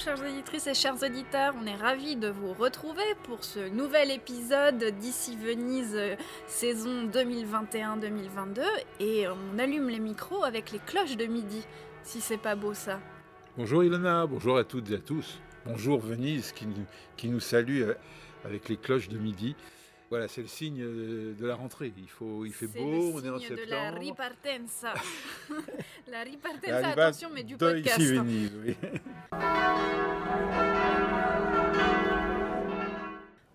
chères auditrices et chers auditeurs, on est ravis de vous retrouver pour ce nouvel épisode d'ici Venise euh, saison 2021-2022 et on allume les micros avec les cloches de midi, si c'est pas beau ça. bonjour Ilona, bonjour à toutes et à tous. Bonjour Venise qui nous, salue euh, avec les cloches de midi. Voilà, c'est le signe euh, de la rentrée. Il, faut, il fait C'est beau, le on est en signe de la septembre. ripartenza. la ripartenza, La riba attention mais du de podcast. Ici. Venise, oui.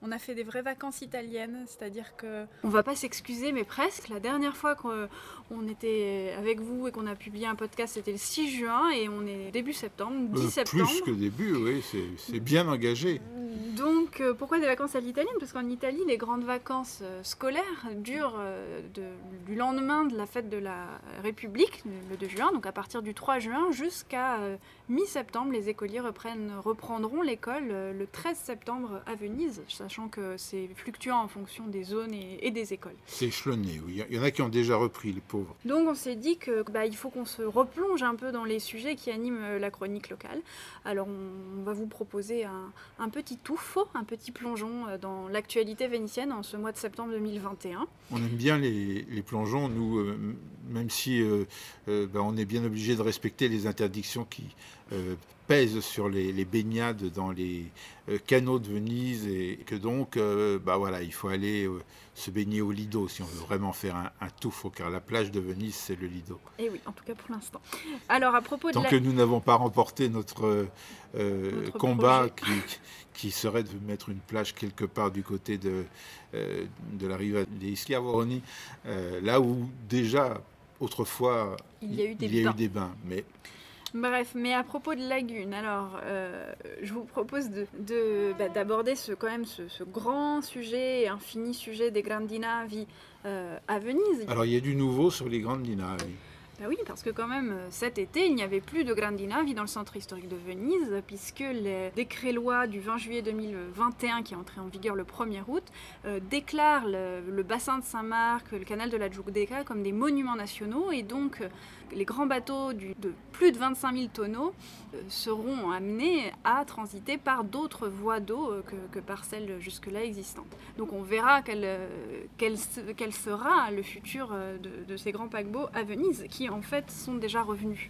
On a fait des vraies vacances italiennes, c'est-à-dire que on va pas s'excuser, mais presque. La dernière fois qu'on on était avec vous et qu'on a publié un podcast, c'était le 6 juin et on est début septembre, 10 Euh, septembre. plus que début, oui, c'est- c'est bien engagé. Donc, euh, pourquoi des vacances à l'italienne? Parce qu'en Italie, les grandes vacances euh, scolaires durent euh, de- du lendemain de la fête de la République, le le 2 juin, donc à partir du 3 juin jusqu'à mi-septembre, les écoliers reprennent, reprendront l'école le 13 septembre à Venise, sachant que c'est fluctuant en fonction des zones et, et des écoles. C'est échelonné, oui. Il y en a qui ont déjà repris, les pauvres. Donc on s'est dit que bah, il faut qu'on se replonge un peu dans les sujets qui animent la chronique locale. Alors on, on va vous proposer un, un petit touffe, un petit plongeon euh, dans l'actualité vénitienne en ce mois de septembre 2021. On aime bien les, plongeons, nous, euh, même si euh, ben, on est bien obligé de respecter les interdictions qui pèsent sur les, les baignades dans les euh, canaux de Venise et que donc, euh, bah voilà, il faut aller euh, se baigner au Lido si on veut vraiment faire un, un touffo, car la plage de Venise, c'est le Lido. Et oui, en tout cas pour l'instant. Alors à propos de Tant la... que nous n'avons pas remporté notre, euh, Notre combat qui, qui serait de mettre une plage quelque part du côté de, de la rive des Schiavoni, euh, là où déjà autrefois Il y a eu des bains. eu des bains. Mais Bref, mais à propos de lagunes, alors euh, je vous propose de, de- bah, d'aborder ce, quand même ce, ce grand sujet, infini sujet des Grandi Navi euh, à Venise. alors il y a du nouveau sur les linas. oui. Bah oui, parce que quand même, euh, cet été, il n'y avait plus de Grandi Navi dans le centre historique de Venise, puisque le décret loi du 20 juillet 2021, qui est entré en vigueur le 1er août, euh, déclare le, le bassin de Saint-Marc, le canal de la Giudecca comme des monuments nationaux, et donc euh, les grands bateaux de plus de 25 000 tonneaux euh, seront amenés à transiter par d'autres voies d'eau euh, que, par celles jusque-là existantes. Donc on verra quel, euh, sera le futur de, de ces grands paquebots à Venise, qui en fait sont déjà revenus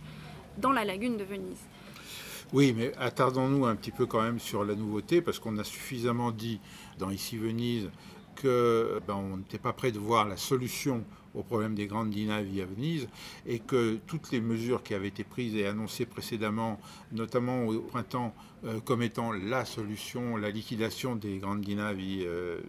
dans la lagune de Venise. Oui, mais attardons-nous un petit peu quand même sur la nouveauté, parce qu'on a suffisamment dit dans Ici Venise que ben, on n'était pas prêt de voir la solution au problème des grandes dinavies à Venise, et que toutes les mesures qui avaient été prises et annoncées précédemment, notamment au printemps, comme étant la solution, la liquidation des grandes dinavies, euh,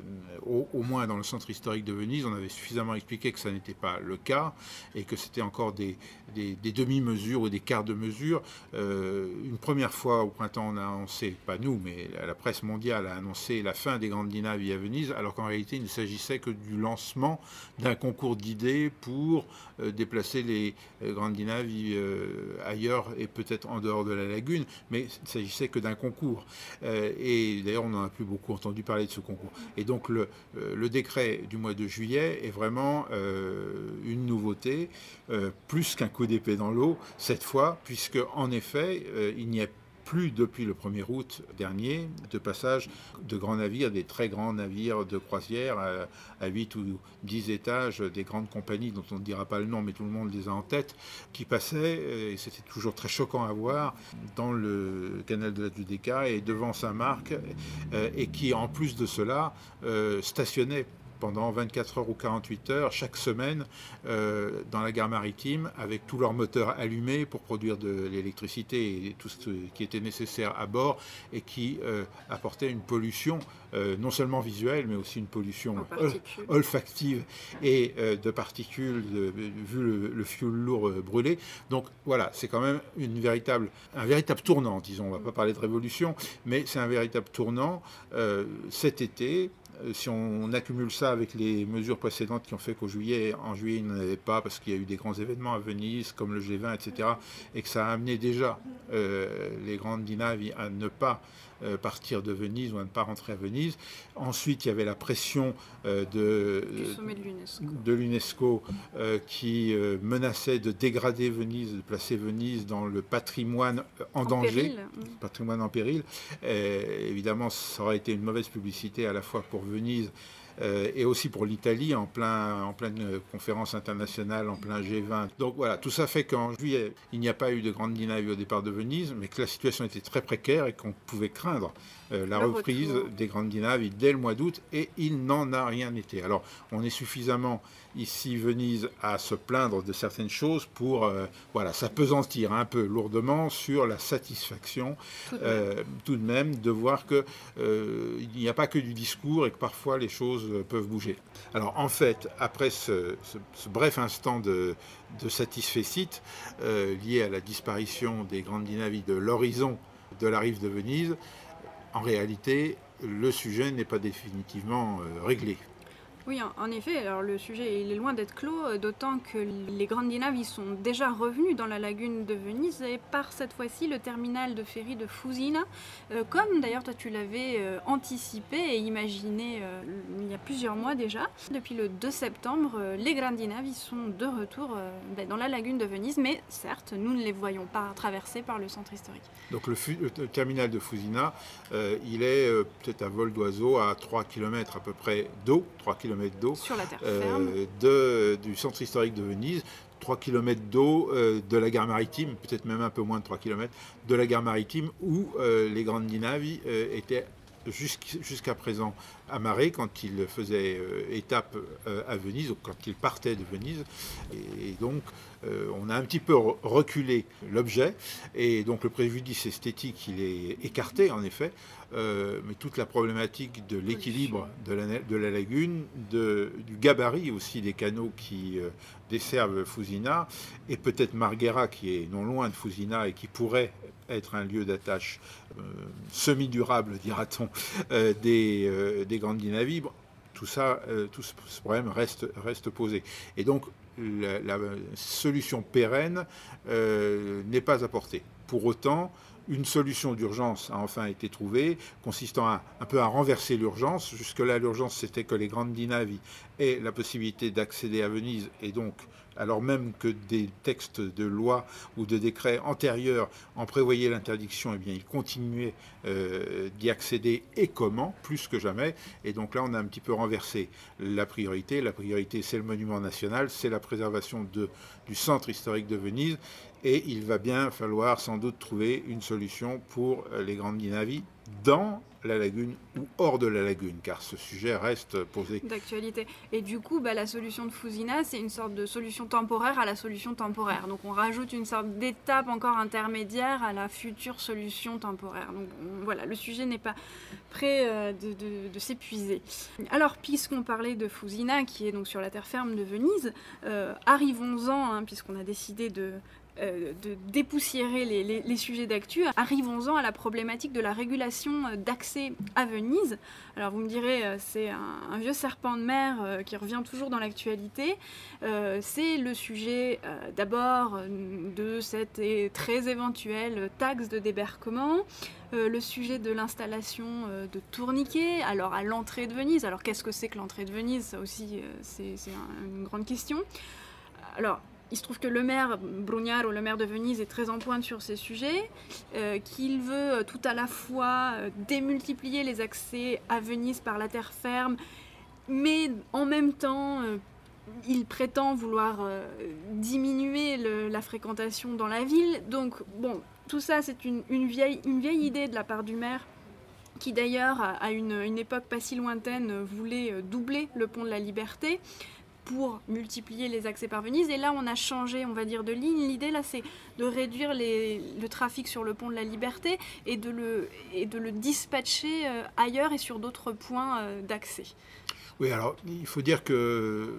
au, moins dans le centre historique de Venise, on avait suffisamment expliqué que ça n'était pas le cas, et que c'était encore des, demi-mesures ou des quarts de mesure. Euh, une première fois au printemps, on a annoncé, pas nous, mais la, presse mondiale a annoncé la fin des grandes dinavies à Venise, alors qu'en réalité, il ne s'agissait que du lancement d'un concours d'idées pour euh, déplacer les euh, grandes dinavies euh, ailleurs et peut-être en dehors de la lagune, mais il s'agissait que d'un concours. Euh, et d'ailleurs, on n'en a plus beaucoup entendu parler de ce concours. Et donc, le, euh, décret du mois de juillet est vraiment euh, une nouveauté, plus qu'un coup d'épée dans l'eau, cette fois, puisque en effet, il n'y a plus depuis le 1er août dernier de passage de grands navires, des très grands navires de croisière à, à 8 ou 10 étages, des grandes compagnies dont on ne dira pas le nom, mais tout le monde les a en tête, qui passaient, euh, et c'était toujours très choquant à voir, dans le canal de la Giudecca et devant Saint-Marc, euh, et qui en plus de cela euh, stationnaient pendant 24 heures ou 48 heures chaque semaine euh, dans la gare maritime avec tous leurs moteurs allumés pour produire de l'électricité et tout ce qui était nécessaire à bord et qui euh, apportait une pollution euh, non seulement visuelle mais aussi une pollution olfactive et de particules vu le, le fuel lourd brûlé. Donc voilà, c'est quand même une véritable, un véritable tournant, disons. On ne va pas parler de révolution, mais c'est un véritable tournant. cet été, si on accumule ça avec les mesures précédentes qui ont fait qu'au juillet, en juillet, il n'y en avait pas parce qu'il y a eu des grands événements à Venise, comme le G20, etc., et que ça a amené déjà euh, les grandes dinaves à ne pas euh, partir de Venise ou à ne pas rentrer à Venise. Ensuite, il y avait la pression euh, de, de l'UNESCO euh, qui menaçait de dégrader Venise, de placer Venise dans le patrimoine en, danger, patrimoine en péril. évidemment, ça aurait été une mauvaise publicité à la fois pour Venise euh, et aussi pour l'Italie en, plein, en pleine conférence internationale, en plein G20. Donc voilà, tout ça fait qu'en juillet, il n'y a pas eu de grande dynamique au départ de Venise, mais que la situation était très précaire et qu'on pouvait craindre euh, la reprise des grandes dynamiques dès le mois d'août, et il n'en a rien été. Alors, on est suffisamment ici, Venise, à se plaindre de certaines choses pour euh, voilà, s'apesantir un peu lourdement sur la satisfaction, tout de, euh, même, de voir qu'il n'y a pas que du discours et que parfois les choses peuvent bouger. Alors, en fait, après ce, bref instant de, de satisfait lié à la disparition des grandes dynamiques de l'horizon de la rive de Venise, en réalité, le sujet n'est pas définitivement euh, réglé. Oui, en effet, alors le sujet est loin d'être clos, euh, d'autant que les grandes sont déjà revenus dans la lagune de Venise et par cette fois-ci le terminal de ferry de Fusina, euh, comme d'ailleurs toi tu l'avais euh, anticipé et imaginé il y a plusieurs mois déjà. Depuis le 2 septembre, les grandes sont de retour ben, dans la lagune de Venise, mais certes, nous ne les voyons pas traversés par le centre historique. Donc le, terminal de Fusina, il est peut-être un vol d'oiseau à 3 km à peu près d'eau, 3 km d'eau euh, du centre historique de Venise. 3 km d'eau euh, de la gare maritime, peut-être même un peu moins de 3 km, de la gare maritime où euh, les grandes dinavis étaient jusqu'à présent amarrés quand ils faisaient étape à Venise ou quand ils partaient de Venise. Et, donc, on a un petit peu reculé l'objet et donc le préjudice esthétique, il est écarté en effet. Euh, mais toute la problématique de l'équilibre de la, de la, lagune, de, du gabarit aussi des canaux qui euh, desservent Fusina, et peut-être Marghera qui est non loin de Fusina et qui pourrait être un lieu d'attache euh, semi-durable, dira-t-on, des, des grandes dinavis. tout ça, tout ce problème reste, reste posé. Et donc, la, solution pérenne n'est pas apportée. Pour autant, une solution d'urgence a enfin été trouvée, consistant à, un peu à renverser l'urgence. Jusque-là, l'urgence, c'était que les grandes dinavis aient la possibilité d'accéder à Venise, et donc, alors même que des textes de loi ou de décrets antérieurs en prévoyaient l'interdiction, eh ils continuaient euh, d'y accéder, et comment, plus que jamais. Et donc là, on a un petit peu renversé la priorité. La priorité, c'est le monument national, c'est la préservation du centre historique de Venise, et il va bien falloir sans doute trouver une solution pour les grandes dinavis dans la lagune ou hors de la lagune, car ce sujet reste posé. D'actualité. Et du coup, bah, la solution de Fusina, c'est une sorte de solution temporaire à la solution temporaire. Donc on rajoute une sorte d'étape encore intermédiaire à la future solution temporaire. Donc voilà, le sujet n'est pas prêt euh, de, s'épuiser. Alors, puisqu'on parlait de Fusina, qui est donc sur la terre ferme de Venise, euh, arrivons-en, hein, puisqu'on a décidé de euh, de dépoussiérer les, sujets d'actu, arrivons-en à la problématique de la régulation euh, d'accès à Venise. Alors vous me direz, euh, c'est un, vieux serpent de mer qui revient toujours dans l'actualité. c'est le sujet d'abord de cette très éventuelle taxe de débarquement, le sujet de l'installation de tourniquets, alors à l'entrée de Venise. Alors qu'est-ce que c'est que l'entrée de Venise? Ça aussi, c'est une grande question. Alors, il se trouve que le maire Brugnaro, le maire de Venise, est très en pointe sur ces sujets, euh, qu'il veut tout à la fois euh, démultiplier les accès à Venise par la terre ferme, mais en même temps, euh, il prétend vouloir diminuer la fréquentation dans la ville. Donc, bon, tout ça, c'est une, vieille, idée de la part du maire qui d'ailleurs à une, époque pas si lointaine voulait doubler le pont de la Liberté pour multiplier les accès par Venise. Et là, on a changé, on va dire, de ligne. L'idée, là, c'est de réduire les, le trafic sur le pont de la Liberté et de le, et de le dispatcher euh, ailleurs et sur d'autres points euh, d'accès. Oui, alors, il faut dire que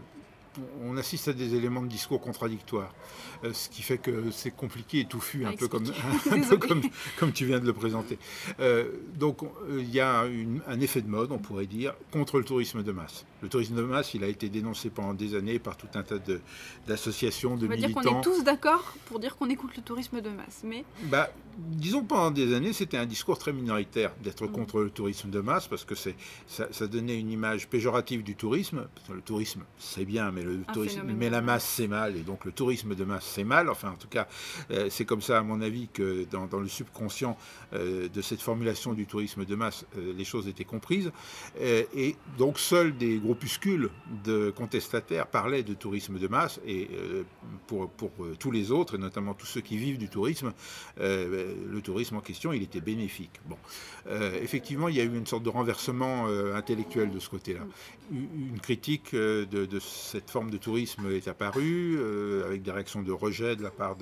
on assiste à des éléments de discours contradictoires, euh, ce qui fait que c'est compliqué et touffu, un, peu comme, comme, tu viens de le présenter. donc il y a un effet de mode, on pourrait dire, contre le tourisme de masse. Le tourisme de masse, il a été dénoncé pendant des années par tout un tas d'associations, de, de, militants. On va dire qu'on est tous d'accord pour dire qu'on écoute le tourisme de masse, mais... Bah, disons pendant des années, c'était un discours très minoritaire d'être mm. contre le tourisme de masse, parce que ça, ça donnait une image péjorative du tourisme. Le tourisme, c'est bien, mais, le tourisme, mais la masse, c'est mal, et donc le tourisme de masse, c'est mal. Enfin, en tout cas, euh, c'est comme ça, à mon avis, que dans, le subconscient euh, de cette formulation du tourisme de masse, euh, les choses étaient comprises. et donc, seuls des groupuscule de contestataires parlaient de tourisme de masse et euh, pour, pour euh, tous les autres, et notamment tous ceux qui vivent du tourisme, euh, le tourisme en question, il était bénéfique. Bon, effectivement, il y a eu une sorte de renversement intellectuel de ce côté-là. Une critique de, cette forme de tourisme est apparue, avec des réactions de rejet de la part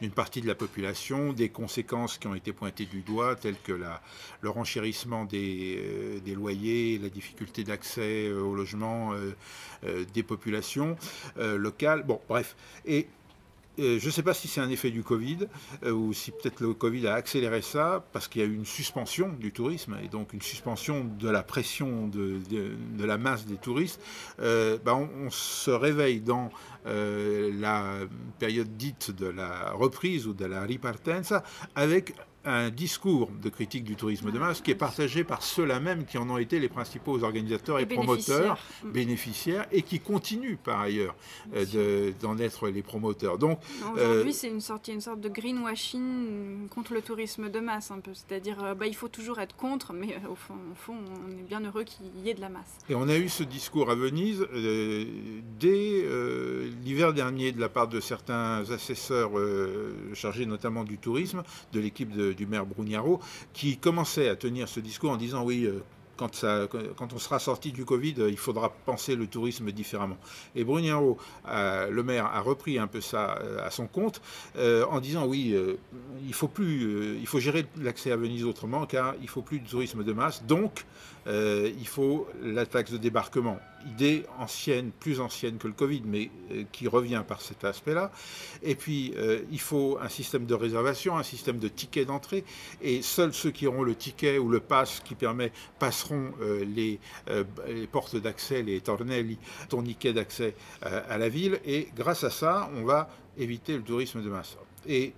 d'une partie de la population, des conséquences qui ont été pointées du doigt, telles que le renchérissement des, des loyers, la difficulté d'accès au logement euh, euh, des populations euh, locales. Bon, bref. Et je ne sais pas si c'est un effet du Covid ou si peut-être le Covid a accéléré ça parce qu'il y a eu une suspension du tourisme et donc une suspension de la pression de, la masse des touristes. Ben, on, se réveille dans la période dite de la reprise ou de la ripartenza avec un discours de critique du tourisme de masse qui est partagé par ceux-là même qui en ont été les principaux organisateurs et, promoteurs, bénéficiaires, et qui continuent par ailleurs euh, d'en être les promoteurs. Donc aujourd'hui, euh, c'est une sorte, une sorte de greenwashing contre le tourisme de masse un peu, c'est-à-dire euh, bah, il faut toujours être contre, mais au fond, au fond, on est bien heureux qu'il y ait de la masse. Et on a eu ce discours à Venise dès l'hiver dernier de la part de certains assesseurs chargés notamment du tourisme, de l'équipe de du maire Brugnaro, qui commençait à tenir ce discours en disant oui, euh, quand, ça, quand, on sera sorti du Covid, il faudra penser le tourisme différemment. Et Brugnaro, euh, le maire, a repris un peu ça euh, à son compte en disant oui, il faut plus, il faut gérer l'accès à Venise autrement car il faut plus de tourisme de masse. Donc, il faut la taxe de débarquement idée ancienne, plus ancienne que le Covid, mais euh, qui revient par cet aspect-là. Et puis, euh, il faut un système de réservation, un système de ticket d'entrée, et seuls ceux qui auront le ticket ou le pass qui permet passeront euh, les, portes d'accès, les tornelli, tourniquets d'accès à la ville, et grâce à ça, on va éviter le tourisme de masse. Et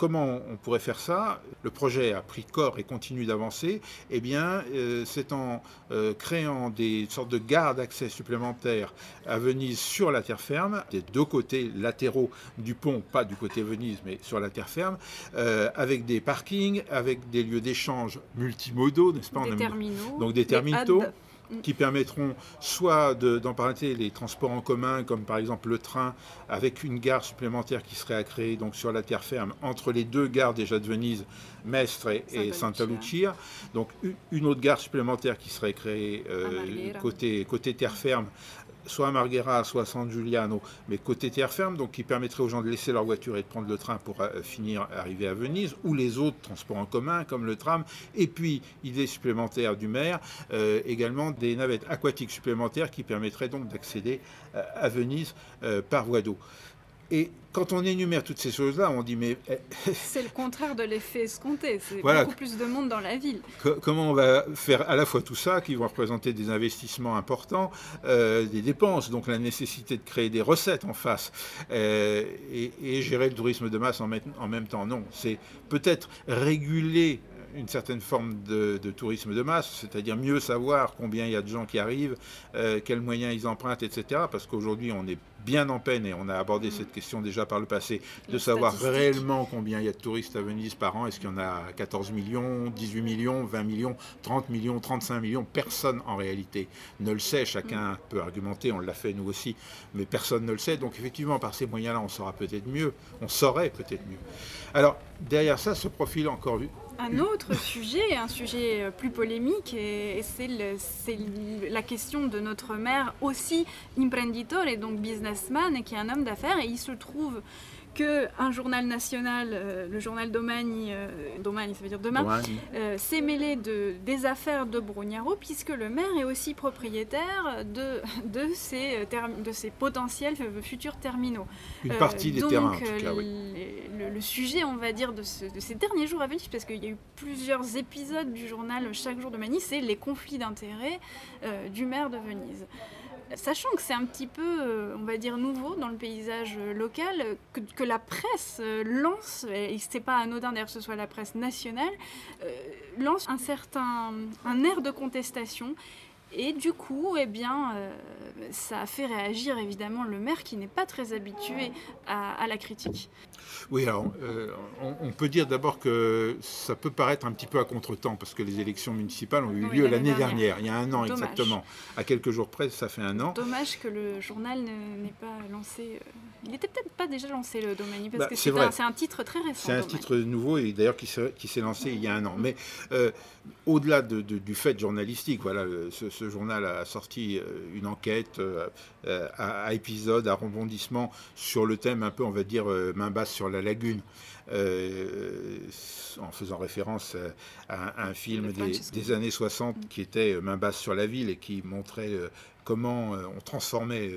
Comment on pourrait faire ça Le projet a pris corps et continue d'avancer. Eh bien, euh, c'est en euh, créant des sortes de gares d'accès supplémentaires à Venise sur la terre ferme, des deux côtés latéraux du pont, pas du côté Venise, mais sur la terre ferme, euh, avec des parkings, avec des lieux d'échange multimodaux, n'est-ce pas? Des terminaux. Donc des terminaux qui permettront soit d'emprunter les transports en commun, comme par exemple le train, avec une gare supplémentaire qui serait à créer donc sur la terre ferme entre les deux gares déjà de Venise, Mestre et, Santa Lucia. Donc une autre gare supplémentaire qui serait créée euh, côté, côté terre ferme soit Marghera, soit San Giuliano, mais côté terre ferme, donc qui permettrait aux gens de laisser leur voiture et de prendre le train pour euh, finir arriver à Venise, ou les autres transports en commun comme le tram, et puis idée supplémentaire du maire, euh, également des navettes aquatiques supplémentaires qui permettraient donc d'accéder euh, à Venise par voie d'eau. Et quand on énumère toutes ces choses-là, on dit mais... Eh, c'est le contraire de l'effet escompté, c'est beaucoup plus de monde dans la ville. comment on va faire à la fois tout ça, qui vont représenter des investissements importants, euh, des dépenses, donc la nécessité de créer des recettes en face, euh, et, gérer le tourisme de masse en, en même temps? Non, c'est peut-être réguler une certaine forme de, tourisme de masse, c'est-à-dire mieux savoir combien il y a de gens qui arrivent, euh, quels moyens ils empruntent, etc. Parce qu'aujourd'hui, on est bien en peine, et on a abordé mm. cette question déjà par le passé, de savoir réellement combien il y a de touristes à Venise par an. Est-ce qu'il y en a 14 millions, 18 millions, 20 millions, 30 millions, 35 millions? Personne en réalité ne le sait. Chacun mm. peut argumenter, on l'a fait nous aussi, mais personne ne le sait. Donc effectivement, par ces moyens-là, on saura peut-être mieux, on saurait peut-être mieux. Alors derrière ça se profile encore un autre sujet, un sujet euh, plus polémique, et, c'est la question de notre maire aussi imprenditore, et donc businessman, qui est un homme d'affaires, et il se trouve qu'un journal national, euh, le journal Domani, euh, Domani ça veut dire demain, euh, s'est mêlé de, des affaires de Brugnaro, puisque le maire est aussi propriétaire de, de, ces, de ces potentiels futurs terminaux. Une partie des terrains, en tout cas, oui. le, sujet, on va dire, de, de, ces derniers jours à Venise, parce qu'il y a eu plusieurs épisodes du journal Chaque jour de Mani, c'est les conflits d'intérêts du maire de Venise. Sachant que c'est un petit peu, euh, on va dire, nouveau dans le paysage euh, local, que, la presse euh, lance, et c'est pas anodin d'ailleurs que ce soit la presse nationale, lance un certain un air de contestation et du coup, eh bien, euh, ça a fait réagir évidemment le maire qui n'est pas très habitué à, la critique. Oui, alors euh, on, peut dire d'abord que ça peut paraître un petit peu à contretemps parce que les élections municipales ont eu lieu l'année dernière. il y a un an exactement. À quelques jours près, ça fait un an. Dommage que le journal n'ait pas lancé. Euh, il n'était peut-être pas déjà lancé le Domani parce bah, que c'est un, titre très récent. C'est un titre nouveau et d'ailleurs qui s'est lancé il y a un an. Mais au-delà du fait journalistique, voilà, ce ce journal a sorti euh, une enquête euh, euh, à, épisode, à rebondissement sur le thème un peu, on va dire, main basse sur la lagune. en faisant référence à, un film des, années 60 qui était Main basse sur la ville et qui montrait comment on transformait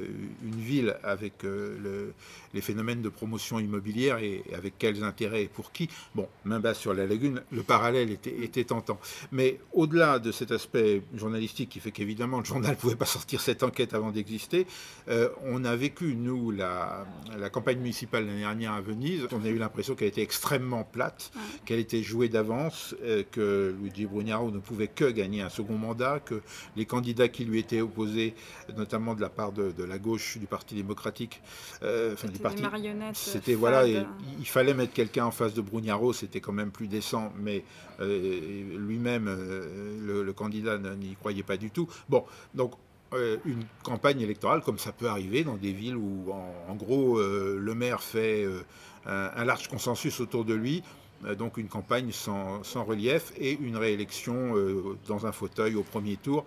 une ville avec le, les phénomènes de promotion immobilière et, avec quels intérêts et pour qui. Bon, main basse sur la lagune, le parallèle était, était tentant. Mais au-delà de cet aspect journalistique qui fait qu'évidemment le journal ne pouvait pas sortir cette enquête avant d'exister, euh, on a vécu, nous, la, la campagne municipale l'année dernière à Venise. On a eu l'impression qu'elle était extrêmement plate, qu'elle était jouée d'avance, euh, que Luigi Brugnaro ne pouvait que gagner un second mandat, que les candidats qui lui étaient opposés, notamment de la part de, la gauche du Parti démocratique, euh, enfin, c'était voilà, il fallait mettre quelqu'un en face de Brugnaro, c'était quand même plus décent, mais euh, lui-même, euh, le, candidat n'y croyait pas du tout. Bon, donc euh, une campagne électorale comme ça peut arriver dans des villes où, en, gros, le maire fait un, large consensus autour de lui. Donc une campagne sans, sans relief et une réélection dans un fauteuil au premier tour.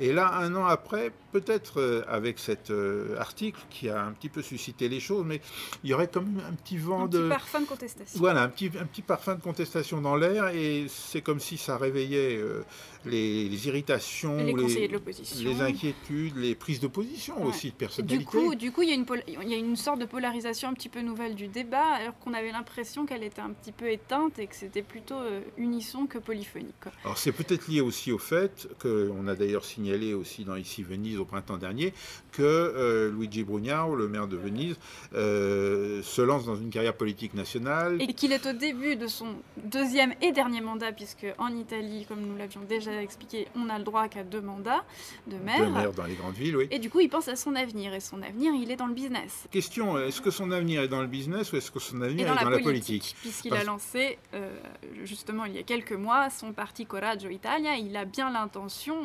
Et là, un an après, peut-être euh, avec cet euh, article qui a un petit peu suscité les choses, mais il y aurait comme un petit vent de... Un petit parfum de contestation. Voilà, un petit, un petit parfum de contestation dans l'air, et c'est comme si ça réveillait euh, les, irritations, les, les, inquiétudes, les prises de position aussi de personnalité. Du coup, du coup il, y a une il y a une sorte de polarisation un petit peu nouvelle du débat, alors qu'on avait l'impression qu'elle était un petit peu éteinte et que c'était plutôt unisson que polyphonique. Alors c'est peut-être lié aussi au fait qu'on a d'ailleurs signalé aussi dans Ici Venise au printemps dernier que euh, Luigi Brugnaro, le maire de Venise, euh, se lance dans une carrière politique nationale. Et qu'il est au début de son deuxième et dernier mandat, puisque en Italie, comme nous l'avions déjà expliqué, on a le droit qu'à deux mandats de maire. De maire dans les grandes villes, oui. Et du coup, il pense à son avenir. Et son avenir, il est dans le business. Question, est-ce que son avenir est dans le business ou est-ce que son avenir est dans, la, politique, Puisqu'il a lancé, euh, justement, il y a quelques mois, son parti Coraggio Italia. Il a bien l'intention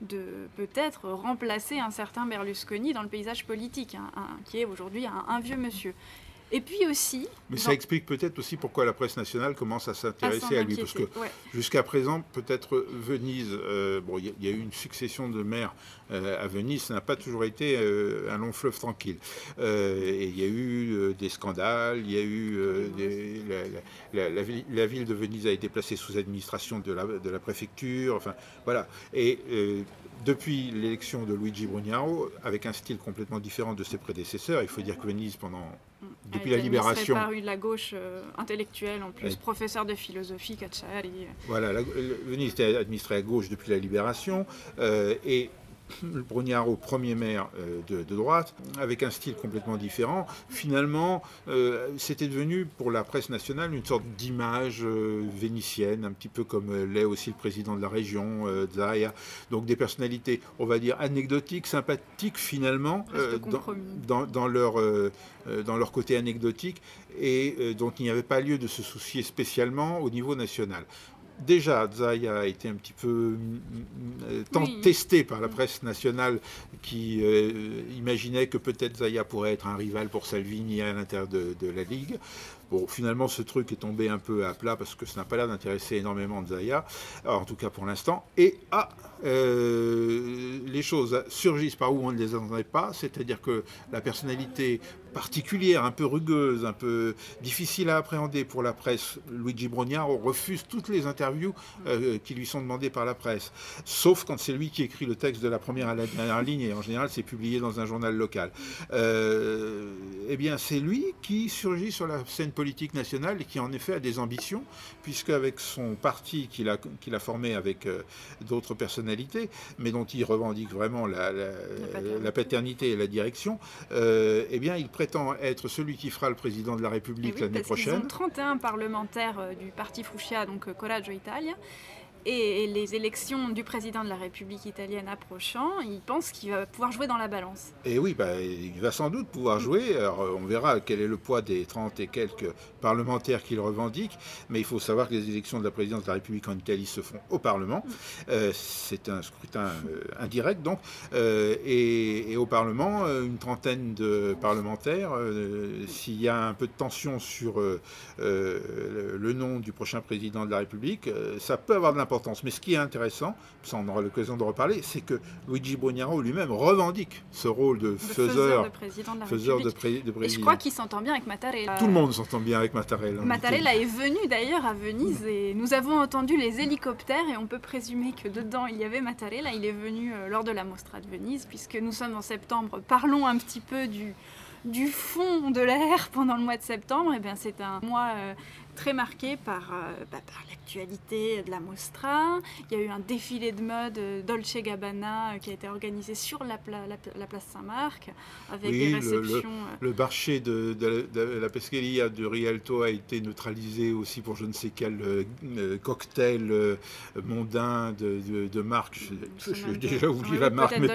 de peut-être remplacer un certain Berlusconi dans le paysage politique, hein, qui est aujourd'hui un, vieux monsieur. Et puis aussi. Mais ça explique peut-être aussi pourquoi la presse nationale commence à s'intéresser à, lui. Parce que jusqu'à présent, peut-être Venise, euh, bon, il y, a eu une succession de maires euh, à Venise, ça n'a pas toujours été euh, un long fleuve tranquille. et il y a eu des scandales, il y a eu. la, ville de Venise a été placée sous administration de la, de la préfecture, enfin, voilà. Et depuis l'élection de Luigi Brugnaro, avec un style complètement différent de ses prédécesseurs, il faut dire que Venise, pendant, mm. depuis la libération. par une la gauche euh, intellectuelle, en plus, professeur de philosophie, Cacciari. Voilà, Venise était administrée à gauche depuis la libération, euh, et Brugnaro, premier maire euh, de, droite, avec un style complètement différent. Finalement, euh, c'était devenu pour la presse nationale une sorte d'image euh, vénitienne, un petit peu comme l'est aussi le président de la région, Zaya. Donc des personnalités, on va dire, anecdotiques, sympathiques finalement, dans, leur, dans leur côté anecdotique, et dont il n'y avait pas lieu de se soucier spécialement au niveau national déjà, Zaya a été un petit peu euh, testé par la presse nationale qui euh, imaginait que peut-être Zaya pourrait être un rival pour Salvini à l'intérieur de, la Ligue. Bon, finalement, ce truc est tombé un peu à plat parce que ça n'a pas l'air d'intéresser énormément Zaya, en tout cas pour l'instant. Et ah, euh, les choses surgissent par où on ne les attendait pas, c'est-à-dire que la personnalité particulière, un peu rugueuse, un peu difficile à appréhender pour la presse, Luigi Brognaro refuse toutes les interviews euh, qui lui sont demandées par la presse, sauf quand c'est lui qui écrit le texte de la première à la dernière ligne, et en général c'est publié dans un journal local. Euh, eh bien c'est lui qui surgit sur la scène politique nationale et qui en effet a des ambitions, puisque avec son parti qu'il a, a formé avec d'autres mais dont il revendique vraiment la, la, paternité. et la direction, eh bien il prétend être celui qui fera le président de la République eh l'année prochaine. Ils ont 31 parlementaires euh, du parti Fuccia, donc euh, Coraggio Italia et les élections du président de la République italienne approchant, il pense qu'il va pouvoir jouer dans la balance. Et oui, bah, il va sans doute pouvoir jouer. Alors, on verra quel est le poids des 30 et quelques parlementaires qu'il revendique, mais il faut savoir que les élections de la présidence de la République en Italie se font au Parlement. Euh, c'est un scrutin euh, indirect, donc. Euh, et, au Parlement, une trentaine de parlementaires. S'il y a un peu de tension sur le nom du prochain président de la République, ça peut avoir de l'importance mais ce qui est intéressant, ça on aura l'occasion de reparler, c'est que Luigi Brugnaro lui-même revendique ce rôle de, faiseur, de président de la faiseur Et je crois qu'il s'entend bien avec Mattarella. Tout le monde s'entend bien avec Mattarella. Mattarella est venu d'ailleurs à Venise et nous avons entendu les hélicoptères et on peut présumer que dedans il y avait Mattarella. Il est venu euh, lors de la Mostra de Venise puisque nous sommes en septembre. Parlons un petit peu du du fond de l'air pendant le mois de septembre, et eh bien c'est un mois euh, très marqué par, euh, bah, par l'actualité de la Mostra. Il y a eu un défilé de mode euh, Dolce Gabbana euh, qui a été organisé sur la, la, place Saint-Marc avec des réceptions. Le, marché de, la Pesqueria de Rialto a été neutralisé aussi pour je ne sais quel cocktail mondain de, marque. J'ai déjà oublié la marque, mais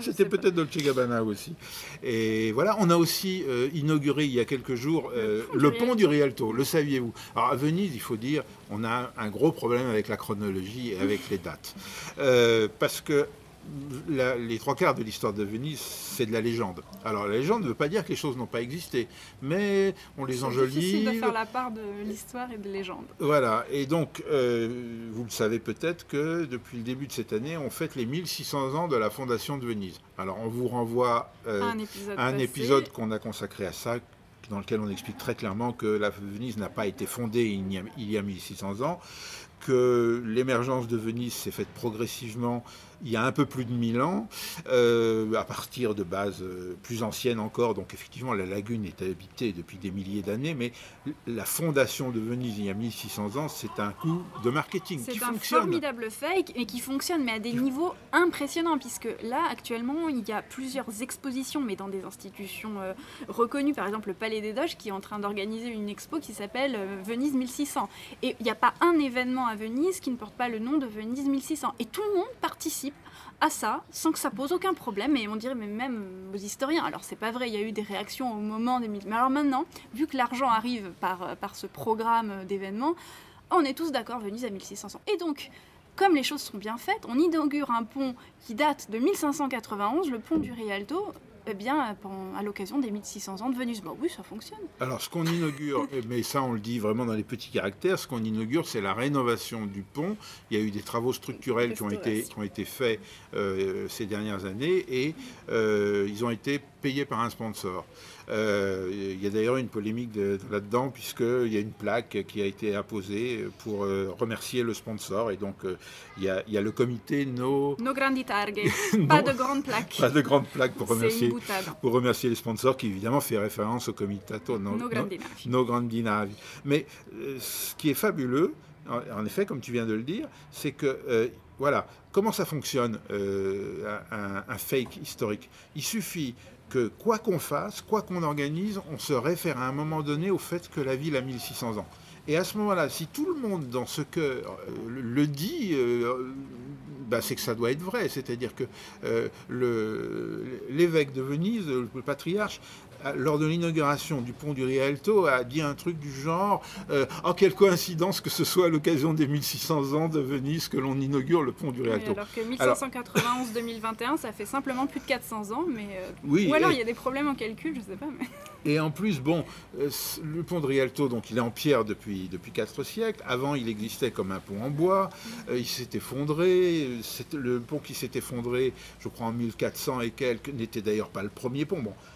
c'était peut-être Dolce Gabbana aussi. Et voilà, on a aussi inauguré il y a quelques jours le, pont du Rialto. Le saviez-vous alors à Venise, il faut dire, on a un gros problème avec la chronologie et avec les dates. Euh, parce que les trois quarts de l'histoire de Venise, c'est de la légende. Alors la légende ne veut pas dire que les choses n'ont pas existé, mais on les enjolive. C'est difficile de faire la part de l'histoire et de légende. Voilà, et donc euh, vous le savez peut-être que depuis le début de cette année, on fête les 1600 ans de la fondation de Venise. Alors on vous renvoie euh, à un épisode qu'on a consacré à ça, dans lequel on explique très clairement que la Venise n'a pas été fondée il y a, il y a 1600 ans, que l'émergence de Venise s'est faite progressivement il y a un peu plus de 1000 ans, euh, à partir de bases euh, plus anciennes encore. Donc effectivement, la lagune est habitée depuis des milliers d'années, mais la fondation de Venise il y a 1600 ans, c'est un coup de marketing C'est un formidable fake et qui fonctionne, mais à des niveaux impressionnants, puisque là, actuellement, il y a plusieurs expositions, mais dans des institutions euh, reconnues, par exemple le Palais des Doges, qui est en train d'organiser une expo qui s'appelle Venise 1600. Et il n'y a pas un événement à Venise qui ne porte pas le nom de Venise 1600. Et tout le monde participe à ça sans que ça pose aucun problème. Et on dirait mais même aux historiens. Alors c'est pas vrai, il y a eu des réactions au moment des... Mais alors maintenant, vu que l'argent arrive par, par ce programme d'événements, on est tous d'accord, Venise à 1600 Et donc, comme les choses sont bien faites, on inaugure un pont qui date de 1591, le pont du Rialto, eh bien, à l'occasion des 1600 ans de Venise. Bah oui, ça fonctionne. Alors, ce qu'on inaugure, mais ça, on le dit vraiment dans les petits caractères, ce qu'on inaugure, c'est la rénovation du pont. Il y a eu des travaux structurels qui ont été, qui ont été faits euh, ces dernières années et euh, ils ont été payés par un sponsor. Euh, il y a d'ailleurs une polémique là-dedans, puisqu'il y a une plaque qui a été apposée pour euh, remercier le sponsor. Et donc, euh, il, y a, il, y a, le comité No... No grandi targhe. pas de grande plaque. Pas de grande plaque pour remercier, pour remercier les sponsors, qui évidemment fait référence au comitato No, no, grandi, no, grandi Mais ce qui est fabuleux, en effet, comme tu viens de le dire, c'est que voilà, comment ça fonctionne un, fake historique? Il suffit quoi qu'on fasse, quoi qu'on organise, on se réfère à un moment donné au fait que la ville a 1600 ans. Et à ce moment-là, si tout le monde dans ce cœur le dit, bah, c'est que ça doit être vrai. C'est-à-dire que l'évêque de Venise, le patriarche, lors de l'inauguration du pont du Rialto, a dit un truc du genre euh, Oh, quelle coïncidence que ce soit à l'occasion des 1600 ans de Venise que l'on inaugure le pont du Rialto. alors que 1591-2021, ça fait simplement plus de 400 ans, mais. Euh, oui, ou alors il y a des problèmes en calcul, je ne sais pas. Mais... Et en plus, bon, euh, le pont de Rialto, donc il est en pierre depuis, depuis 4 siècles. Avant, il existait comme un pont en bois. Euh, il s'est effondré. Le pont qui s'est effondré, je crois, en 1400 et quelques, n'était d'ailleurs pas le premier pont. Bon, euh,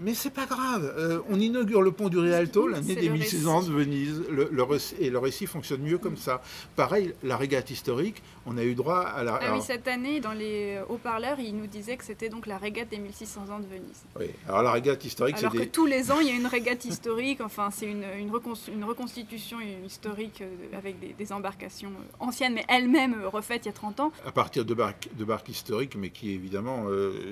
mais c'est pas grave. Euh, on inaugure le pont du Rialto l'année des 1600 de Venise. Le, et le récit fonctionne mieux comme ça. Pareil, la régate historique, on a eu droit à la. Ah oui, cette année, dans les haut-parleurs, il nous disait que c'était donc la régate des 1600 ans de Venise. Oui, alors la régate historique, c'est. Alors que tous les ans, il y a une régate historique. Enfin, c'est une, une, reconstitution historique euh, avec des, embarcations anciennes, mais elles-mêmes refaites il y a 30 ans. À partir de barques, de barques historiques, mais qui évidemment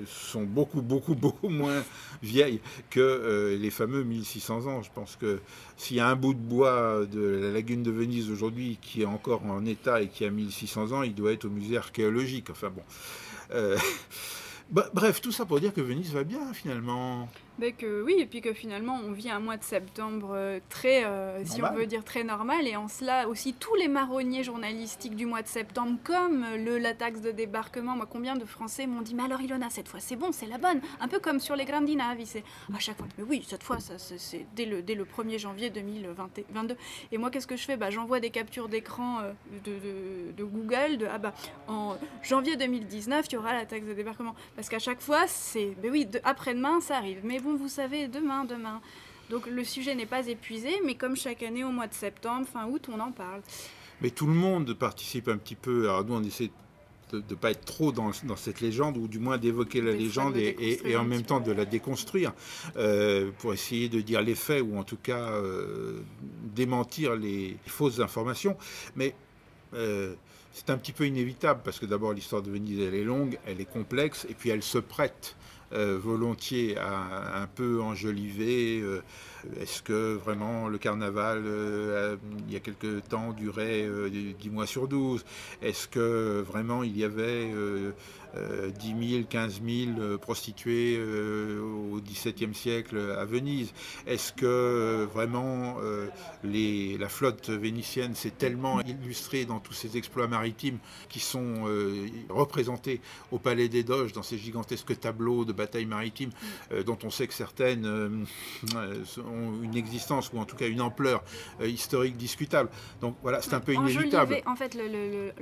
sont beaucoup, beaucoup, beaucoup moins vieille que euh, les fameux 1600 ans. Je pense que s'il y a un bout de bois de la lagune de Venise aujourd'hui qui est encore en état et qui a 1600 ans, il doit être au musée archéologique. Enfin bon. Euh, bref, tout ça pour dire que Venise va bien finalement que oui, et puis que finalement on vit un mois de septembre euh, très, euh, si on veut dire très normal, et en cela aussi tous les marronniers journalistiques du mois de septembre, comme le, la taxe de débarquement, moi combien de Français m'ont dit, mais alors Ilona, cette fois c'est bon, c'est la bonne, un peu comme sur les Grandinavi, c'est à chaque fois, mais oui, cette fois c'est dès le, dès le 1er janvier 2022. Et moi qu'est-ce que je fais? Bah, J'envoie des captures d'écran euh, de, de, Google, de, ah bah, en janvier 2019, il y aura la taxe de débarquement, parce qu'à chaque fois, c'est, mais oui, après-demain ça arrive, mais bon, vous savez, demain, demain. Donc le sujet n'est pas épuisé, mais comme chaque année au mois de septembre, fin août, on en parle. Mais tout le monde participe un petit peu. Alors nous, on essaie de ne pas être trop dans, cette légende, ou du moins d'évoquer la légende et, en même temps de la déconstruire, euh, pour essayer de dire les faits, ou en tout cas euh, démentir les fausses informations. Mais euh, c'est un petit peu inévitable, parce que d'abord l'histoire de Venise, elle est longue, elle est complexe, et puis elle se prête euh, volontiers à un peu enjoliver. Euh, est-ce que vraiment le carnaval, euh, il y a quelque temps, durait 10 mois sur 12 Est-ce que vraiment il y avait 10 000, 15 000 prostituées au XVIIe siècle à Venise Est-ce que vraiment les, la flotte vénitienne s'est tellement illustrée dans tous ces exploits maritimes qui sont représentés au Palais des Doges dans ces gigantesques tableaux de batailles maritimes euh, dont on sait que certaines euh, ont une existence ou en tout cas une ampleur euh, historique discutable. Donc voilà, c'est un peu inévitable. En fait,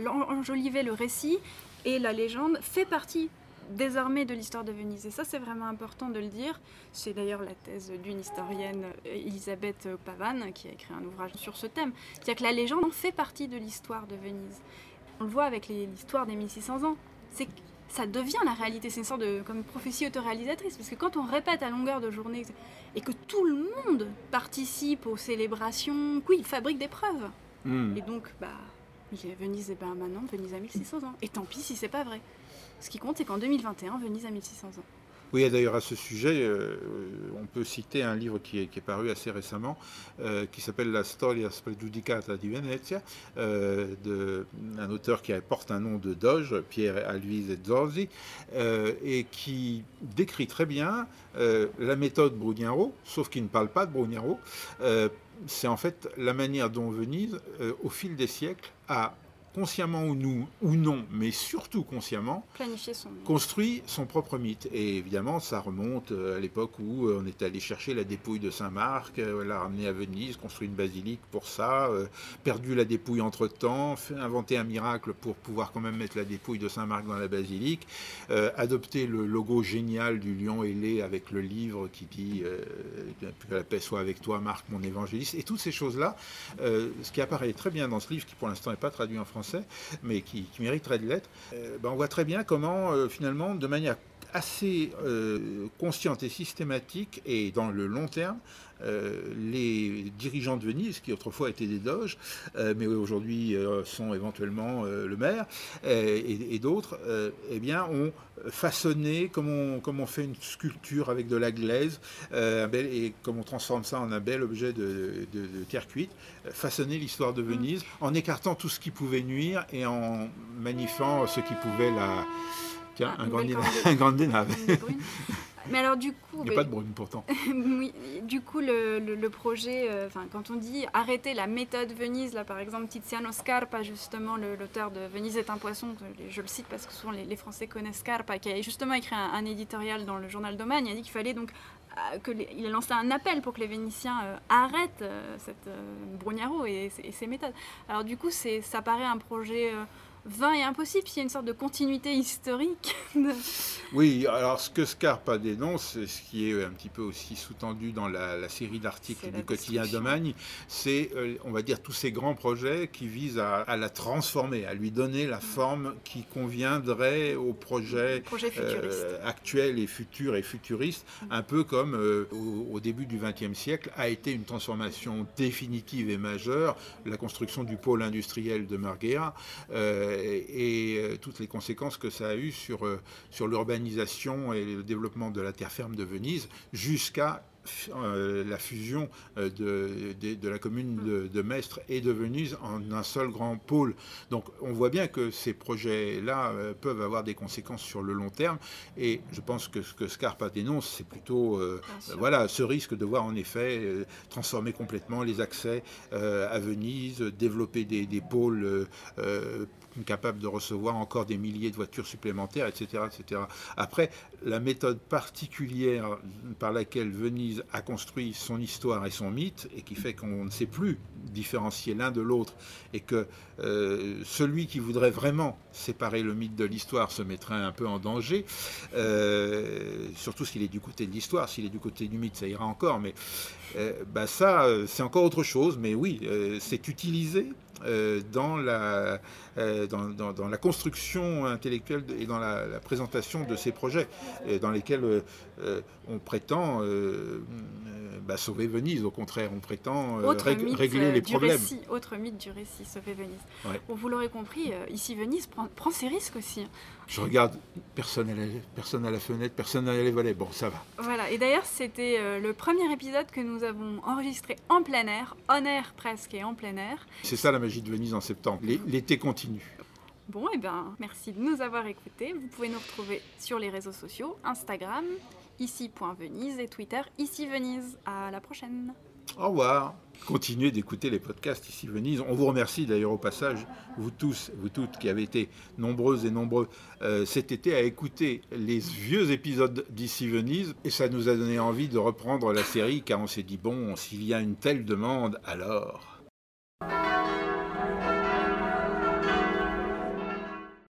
enjoliver le récit et la légende fait partie désormais de l'histoire de Venise. Et ça, c'est vraiment important de le dire. C'est d'ailleurs la thèse d'une historienne, Elisabeth Pavan, qui a écrit un ouvrage sur ce thème. C'est-à-dire que la légende fait partie de l'histoire de Venise. On le voit avec l'histoire des 1600 ans. C'est ça devient la réalité. C'est une sorte de comme prophétie autoréalisatrice. Parce que quand on répète à longueur de journée et que tout le monde participe aux célébrations, oui, il fabrique des preuves. Hmm. Et donc, bah, Venise, et ben maintenant, Venise a 1600 ans. Et tant pis si c'est pas vrai. Ce qui compte, c'est qu'en 2021, Venise a 1600 ans. Oui, d'ailleurs à ce sujet, euh, on peut citer un livre qui est, paru assez récemment, euh, qui s'appelle La storia spregiudicata di Venezia, euh, d'un auteur qui porte un nom de Doge, Pierre Alvise Zorzi, et qui décrit très bien la méthode Brugnaro, sauf qu'il ne parle pas de Brugnaro. C'est en fait la manière dont Venise, au fil des siècles, a consciemment ou, nous, ou non, mais surtout consciemment, construit son propre mythe. Et évidemment, ça remonte euh, à l'époque où euh, on est allé chercher la dépouille de Saint-Marc, euh, l'a ramené à Venise, construit une basilique pour ça, perdu la dépouille entre-temps, inventé un miracle pour pouvoir quand même mettre la dépouille de Saint-Marc dans la basilique, adopté le logo génial du lion ailé avec le livre qui dit que la paix soit avec toi, Marc, mon évangéliste, et toutes ces choses-là, ce qui apparaît très bien dans ce livre, qui pour l'instant n'est pas traduit en français, mais qui, mériterait de l'être, euh, ben, on voit très bien comment, euh, finalement, de manière assez consciente et systématique, et dans le long terme, euh, les dirigeants de Venise, qui autrefois étaient des doges, euh, mais aujourd'hui euh, sont éventuellement le maire, et, d'autres, eh bien, ont façonné, comme on, comme on, fait une sculpture avec de la glaise, et comme on transforme ça en un bel objet de, terre cuite, façonner l'histoire de Venise en écartant tout ce qui pouvait nuire et en magnifiant ce qui pouvait la... Tiens, ah, un, grand un grand dénave. Mais alors du coup... Il n'y a pas de brume pourtant. oui, du coup, le, projet, euh, quand on dit arrêter la méthode Venise, là par exemple, Tiziano Scarpa, justement, l'auteur de Venise est un poisson, je le cite parce que souvent les, Français connaissent Scarpa, qui a justement écrit un, éditorial dans le journal Domaine, il a dit qu'il fallait donc euh, que il a lancé un appel pour que les Vénitiens euh, arrêtent cette Brugnaro et, et, ses méthodes. Alors du coup, ça paraît un projet vain et impossible s'il y a une sorte de continuité historique. Oui, alors ce que Scarpa dénonce, ce qui est un petit peu aussi sous-tendu dans la, série d'articles du quotidien Domagne, c'est, euh, on va dire, tous ces grands projets qui visent à, la transformer, à lui donner la forme qui conviendrait au projet, euh, actuel et futur et futuriste, mm. un peu comme euh, au, début du XXe siècle a été une transformation définitive et majeure, la construction du pôle industriel de Marghera et, euh, toutes les conséquences que ça a eu sur, euh, sur l'urbanisation et le développement de la terre ferme de Venise jusqu'à euh, la fusion de, de, la commune de, de, Mestre et de Venise en un seul grand pôle. Donc on voit bien que ces projets-là euh, peuvent avoir des conséquences sur le long terme et je pense que ce que Scarpa dénonce, c'est plutôt voilà, ce risque de voir en effet transformer complètement les accès à Venise, développer des, des pôles capables de recevoir encore des milliers de voitures supplémentaires, etc., etc. Après, la méthode particulière par laquelle Venise a construit son histoire et son mythe, et qui fait qu'on ne sait plus différencier l'un de l'autre, et que euh, celui qui voudrait vraiment séparer le mythe de l'histoire se mettrait un peu en danger, euh, surtout s'il est du côté de l'histoire, s'il est du côté du mythe, ça ira encore, mais euh, bah ça, c'est encore autre chose, mais oui, c'est utilisé dans la, dans, la construction intellectuelle et dans la, la présentation de ces projets dans lesquels on prétend bah, sauver Venise. Au contraire, on prétend euh, régler euh, les problèmes. autre mythe du récit, sauver Venise. vous l'aurez compris, euh, ici Venise prend, prend, ses risques aussi. Je regarde, personne à, la, personne à la fenêtre, personne à les volets. Bon, ça va. Voilà, et d'ailleurs, c'était le premier épisode que nous avons enregistré en plein air, en air presque et en plein air. C'est ça la magie de Venise en septembre. L'été continue. Bon, et eh bien, merci de nous avoir écoutés. Vous pouvez nous retrouver sur les réseaux sociaux, Instagram, ici.venise et Twitter ici Venise. À la prochaine. Au revoir. Continuez d'écouter les podcasts ici Venise. On vous remercie d'ailleurs au passage, vous tous, vous toutes qui avez été nombreuses et nombreux euh, cet été à écouter les vieux épisodes d'ici Venise. Et ça nous a donné envie de reprendre la série car on s'est dit, bon, s'il y a une telle demande, alors...